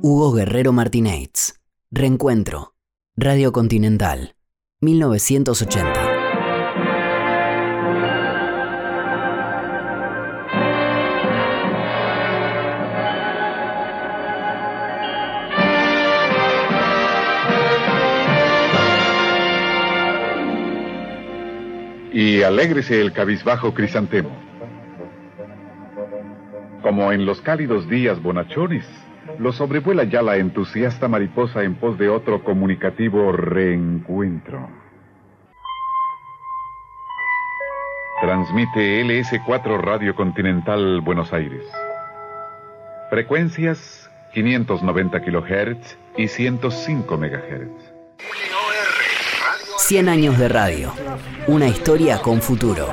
Hugo Guerrero Martínez. Reencuentro. Radio Continental. 1980. Y alégrese el cabizbajo crisantemo. Como en los cálidos días bonachones, lo sobrevuela ya la entusiasta mariposa en pos de otro comunicativo reencuentro. Transmite LS4 Radio Continental Buenos Aires. Frecuencias 590 kHz y 105 MHz. 100 años de radio. Una historia con futuro.